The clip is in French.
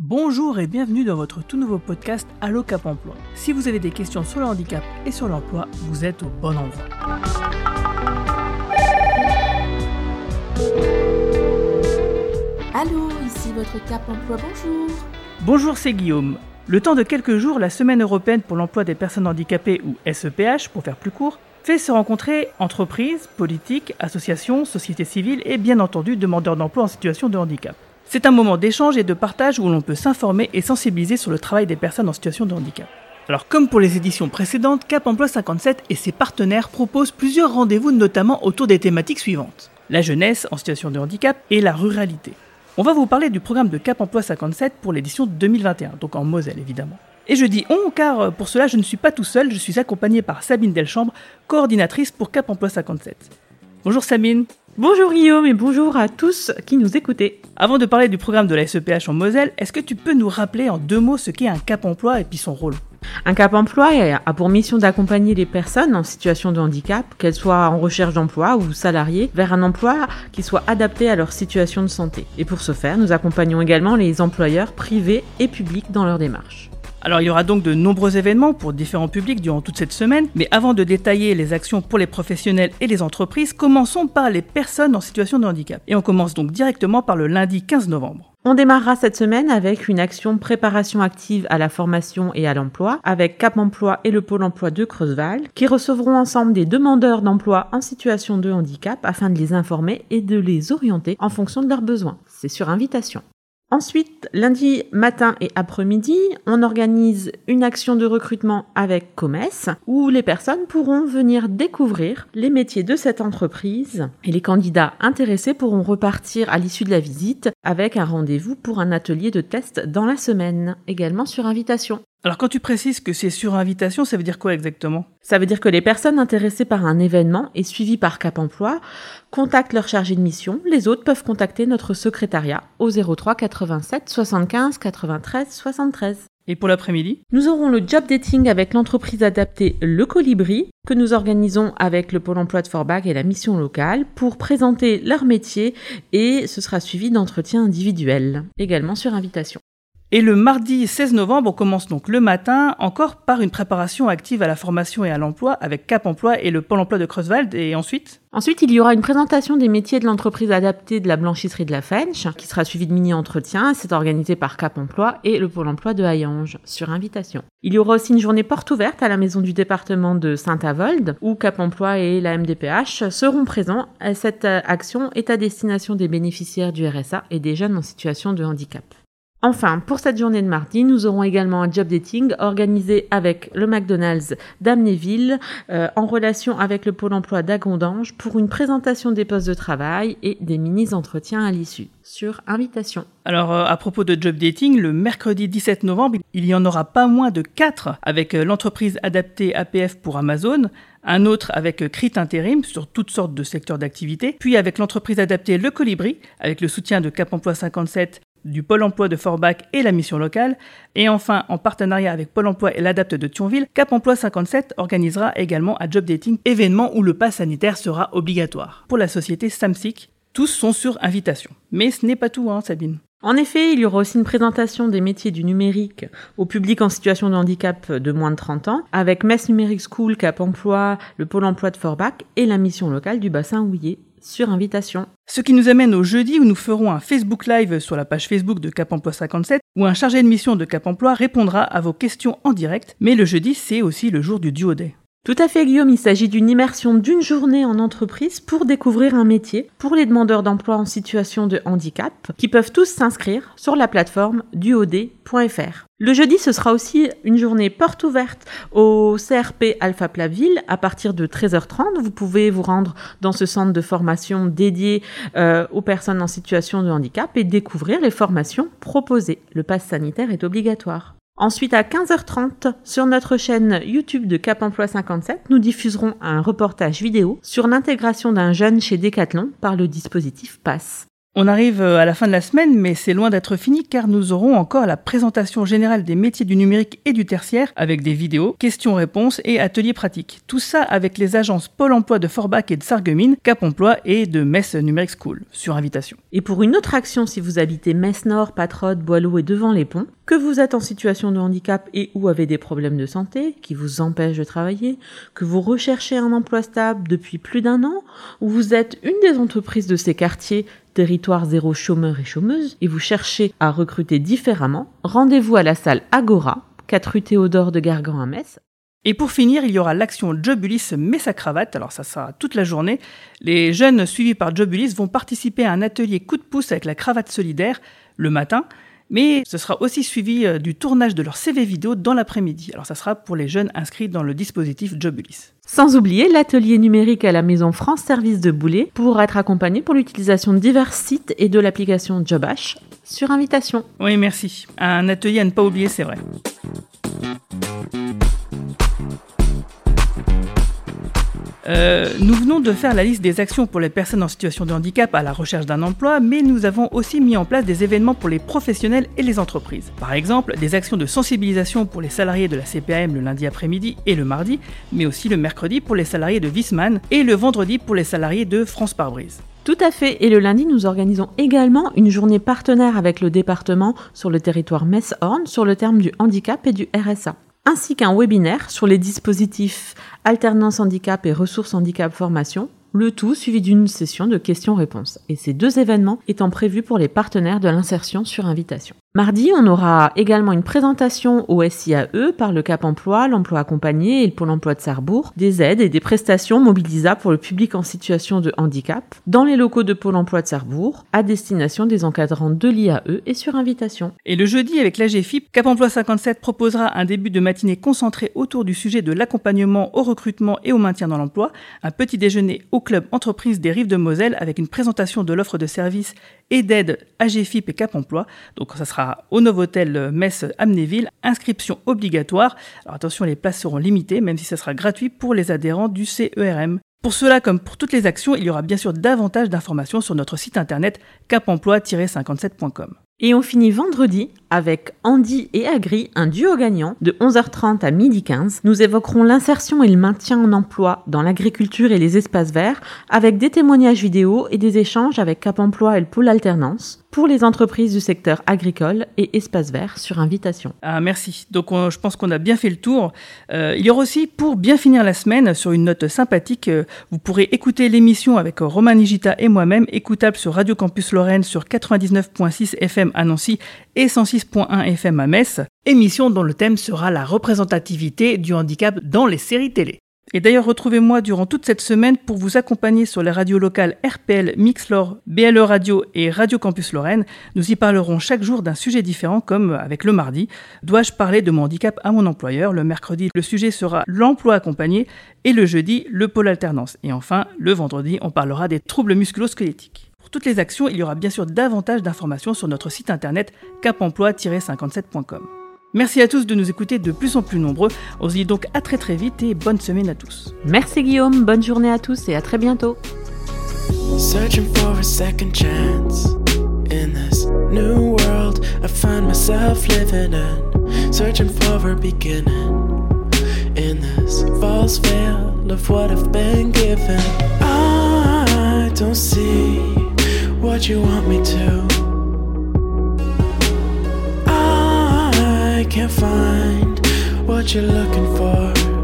Bonjour et bienvenue dans votre tout nouveau podcast Allo Cap Emploi. Si vous avez des questions sur le handicap et sur l'emploi, vous êtes au bon endroit. Allô, ici votre Cap Emploi, bonjour. Bonjour, c'est Guillaume. Le temps de quelques jours, la Semaine européenne pour l'emploi des personnes handicapées, ou SEPH pour faire plus court, fait se rencontrer entreprises, politiques, associations, sociétés civiles et bien entendu demandeurs d'emploi en situation de handicap. C'est un moment d'échange et de partage où l'on peut s'informer et sensibiliser sur le travail des personnes en situation de handicap. Alors comme pour les éditions précédentes, Cap Emploi 57 et ses partenaires proposent plusieurs rendez-vous notamment autour des thématiques suivantes. La jeunesse en situation de handicap et la ruralité. On va vous parler du programme de Cap Emploi 57 pour l'édition 2021, donc en Moselle évidemment. Et je dis on car pour cela je ne suis pas tout seul, je suis accompagné par Sabine Delchambre, coordinatrice pour Cap Emploi 57. Bonjour Sabine. Bonjour Guillaume et bonjour à tous qui nous écoutez. Avant de parler du programme de la SEPH en Moselle, est-ce que tu peux nous rappeler en deux mots ce qu'est un cap emploi et puis son rôle? Un cap emploi a pour mission d'accompagner les personnes en situation de handicap, qu'elles soient en recherche d'emploi ou salariées, vers un emploi qui soit adapté à leur situation de santé. Et pour ce faire, nous accompagnons également les employeurs privés et publics dans leur démarche. Alors il y aura donc de nombreux événements pour différents publics durant toute cette semaine, mais avant de détailler les actions pour les professionnels et les entreprises, commençons par les personnes en situation de handicap. Et on commence donc directement par le lundi 15 novembre. On démarrera cette semaine avec une action préparation active à la formation et à l'emploi avec Cap Emploi et le Pôle Emploi de Creusval qui recevront ensemble des demandeurs d'emploi en situation de handicap afin de les informer et de les orienter en fonction de leurs besoins. C'est sur invitation. Ensuite, lundi matin et après-midi, on organise une action de recrutement avec Comes où les personnes pourront venir découvrir les métiers de cette entreprise et les candidats intéressés pourront repartir à l'issue de la visite avec un rendez-vous pour un atelier de test dans la semaine, également sur invitation. Alors quand tu précises que c'est sur invitation, ça veut dire quoi exactement? Ça veut dire que les personnes intéressées par un événement et suivies par Cap Emploi contactent leur chargé de mission. Les autres peuvent contacter notre secrétariat au 03 87 75 93 73. Et pour l'après-midi? Nous aurons le job dating avec l'entreprise adaptée Le Colibri que nous organisons avec le Pôle emploi de Forbach et la mission locale pour présenter leur métier et ce sera suivi d'entretiens individuels, également sur invitation. Et le mardi 16 novembre, on commence donc le matin encore par une préparation active à la formation et à l'emploi avec Cap Emploi et le Pôle emploi de Creuswald. Et ensuite? Ensuite, il y aura une présentation des métiers de l'entreprise adaptée de la blanchisserie de la Fench, qui sera suivie de mini-entretiens. C'est organisé par Cap Emploi et le Pôle emploi de Hayange, sur invitation. Il y aura aussi une journée porte ouverte à la maison du département de Saint-Avold, où Cap Emploi et la MDPH seront présents. Cette action est à destination des bénéficiaires du RSA et des jeunes en situation de handicap. Enfin, pour cette journée de mardi, nous aurons également un job dating organisé avec le McDonald's d'Amnéville euh, en relation avec le Pôle emploi d'Agondange pour une présentation des postes de travail et des mini-entretiens à l'issue, sur invitation. Alors, euh, à propos de job dating, le mercredi 17 novembre, il y en aura pas moins de 4 avec euh, l'entreprise adaptée APF pour Amazon, un autre avec Crit Intérim sur toutes sortes de secteurs d'activité, puis avec l'entreprise adaptée Le Colibri, avec le soutien de Cap Emploi 57 du Pôle emploi de Forbach et la mission locale. Et enfin, en partenariat avec Pôle emploi et l'Adapte de Thionville, Cap Emploi 57 organisera également un job dating événement où le pass sanitaire sera obligatoire. Pour la société Samsic, tous sont sur invitation. Mais ce n'est pas tout, hein, Sabine. En effet, il y aura aussi une présentation des métiers du numérique au public en situation de handicap de moins de 30 ans, avec Metz Numérique School, Cap Emploi, le Pôle emploi de Forbach et la mission locale du bassin Houillet sur invitation. Ce qui nous amène au jeudi où nous ferons un Facebook Live sur la page Facebook de Cap Emploi 57 où un chargé de mission de Cap Emploi répondra à vos questions en direct. Mais le jeudi, c'est aussi le jour du Duo Day. Tout à fait Guillaume, il s'agit d'une immersion d'une journée en entreprise pour découvrir un métier pour les demandeurs d'emploi en situation de handicap qui peuvent tous s'inscrire sur la plateforme duod.fr. Le jeudi, ce sera aussi une journée porte ouverte au CRP Alpha Plaville à partir de 13h30. Vous pouvez vous rendre dans ce centre de formation dédié euh, aux personnes en situation de handicap et découvrir les formations proposées. Le pass sanitaire est obligatoire. Ensuite, à 15h30, sur notre chaîne YouTube de Cap Emploi 57, nous diffuserons un reportage vidéo sur l'intégration d'un jeune chez Decathlon par le dispositif PASS. On arrive euh, à la fin de la semaine, mais c'est loin d'être fini car nous aurons encore la présentation générale des métiers du numérique et du tertiaire avec des vidéos, questions-réponses et ateliers pratiques. Tout ça avec les agences Pôle emploi de Forbach et de Sarreguemines, Cap Emploi et de Metz Numérique School, sur invitation. Et pour une autre action, si vous habitez Metz Nord, Patrode, Boileau et devant les ponts, que vous êtes en situation de handicap et ou avez des problèmes de santé qui vous empêchent de travailler, que vous recherchez un emploi stable depuis plus d'un an, ou vous êtes une des entreprises de ces quartiers territoire zéro chômeur et chômeuse et vous cherchez à recruter différemment, rendez-vous à la salle Agora, 4 rue Théodore de Gargan à Metz. Et pour finir, il y aura l'action Jobulis met sa cravate, alors ça sera toute la journée. Les jeunes suivis par Jobulis vont participer à un atelier coup de pouce avec la cravate solidaire le matin, mais ce sera aussi suivi euh, du tournage de leur CV vidéo dans l'après-midi. Alors ça sera pour les jeunes inscrits dans le dispositif Jobulis. Sans oublier l'atelier numérique à la maison France Service de Boulet pour être accompagné pour l'utilisation de divers sites et de l'application Jobash sur invitation. Oui, merci. Un atelier à ne pas oublier, c'est vrai. Euh, nous venons de faire la liste des actions pour les personnes en situation de handicap à la recherche d'un emploi, mais nous avons aussi mis en place des événements pour les professionnels et les entreprises. Par exemple, des actions de sensibilisation pour les salariés de la CPAM le lundi après-midi et le mardi, mais aussi le mercredi pour les salariés de Wisman et le vendredi pour les salariés de France Parbrise. Tout à fait. Et le lundi, nous organisons également une journée partenaire avec le département sur le territoire Metz-Horn sur le terme du handicap et du RSA ainsi qu'un webinaire sur les dispositifs alternance handicap et ressources handicap formation le tout suivi d'une session de questions-réponses, et ces deux événements étant prévus pour les partenaires de l'insertion sur invitation. Mardi, on aura également une présentation au SIAE par le Cap Emploi, l'emploi accompagné et le Pôle emploi de Sarrebourg, des aides et des prestations mobilisables pour le public en situation de handicap dans les locaux de Pôle emploi de Sarrebourg à destination des encadrants de l'IAE et sur invitation. Et le jeudi, avec l'AGFIP, Cap Emploi 57 proposera un début de matinée concentré autour du sujet de l'accompagnement au recrutement et au maintien dans l'emploi, un petit déjeuner au club entreprise des Rives de Moselle avec une présentation de l'offre de services et d'aide AGFIP et Cap Emploi. Donc ça sera au Novotel Metz Amnéville, inscription obligatoire. Alors attention, les places seront limitées, même si ça sera gratuit pour les adhérents du CERM. Pour cela, comme pour toutes les actions, il y aura bien sûr davantage d'informations sur notre site internet capemploi-57.com. Et on finit vendredi avec Andy et Agri, un duo gagnant, de 11h30 à 12h15. Nous évoquerons l'insertion et le maintien en emploi dans l'agriculture et les espaces verts, avec des témoignages vidéo et des échanges avec Cap Emploi et le pôle alternance pour les entreprises du secteur agricole et espaces verts sur invitation. Ah, merci. Donc je pense qu'on a bien fait le tour. Euh, il y aura aussi, pour bien finir la semaine, sur une note sympathique, euh, vous pourrez écouter l'émission avec Romain Nigita et moi-même, écoutable sur Radio Campus Lorraine sur 99.6 FM à Nancy et 106.1 FM à Metz, émission dont le thème sera la représentativité du handicap dans les séries télé. Et d'ailleurs, retrouvez-moi durant toute cette semaine pour vous accompagner sur les radios locales RPL, Mixlor, BLE Radio et Radio Campus Lorraine. Nous y parlerons chaque jour d'un sujet différent, comme avec le mardi. Dois-je parler de mon handicap à mon employeur? Le mercredi, le sujet sera l'emploi accompagné et le jeudi, le pôle alternance. Et enfin, le vendredi, on parlera des troubles musculo-squelettiques. Pour toutes les actions, il y aura bien sûr davantage d'informations sur notre site internet capemploi-57.com. Merci à tous de nous écouter de plus en plus nombreux. On se dit donc à très très vite et bonne semaine à tous. Merci Guillaume, bonne journée à tous et à très bientôt. Searching for a second chance in this new world I find myself living in. Searching for a beginning in this false veil of what I've been given. I don't see what you want me to. I can't find what you're looking for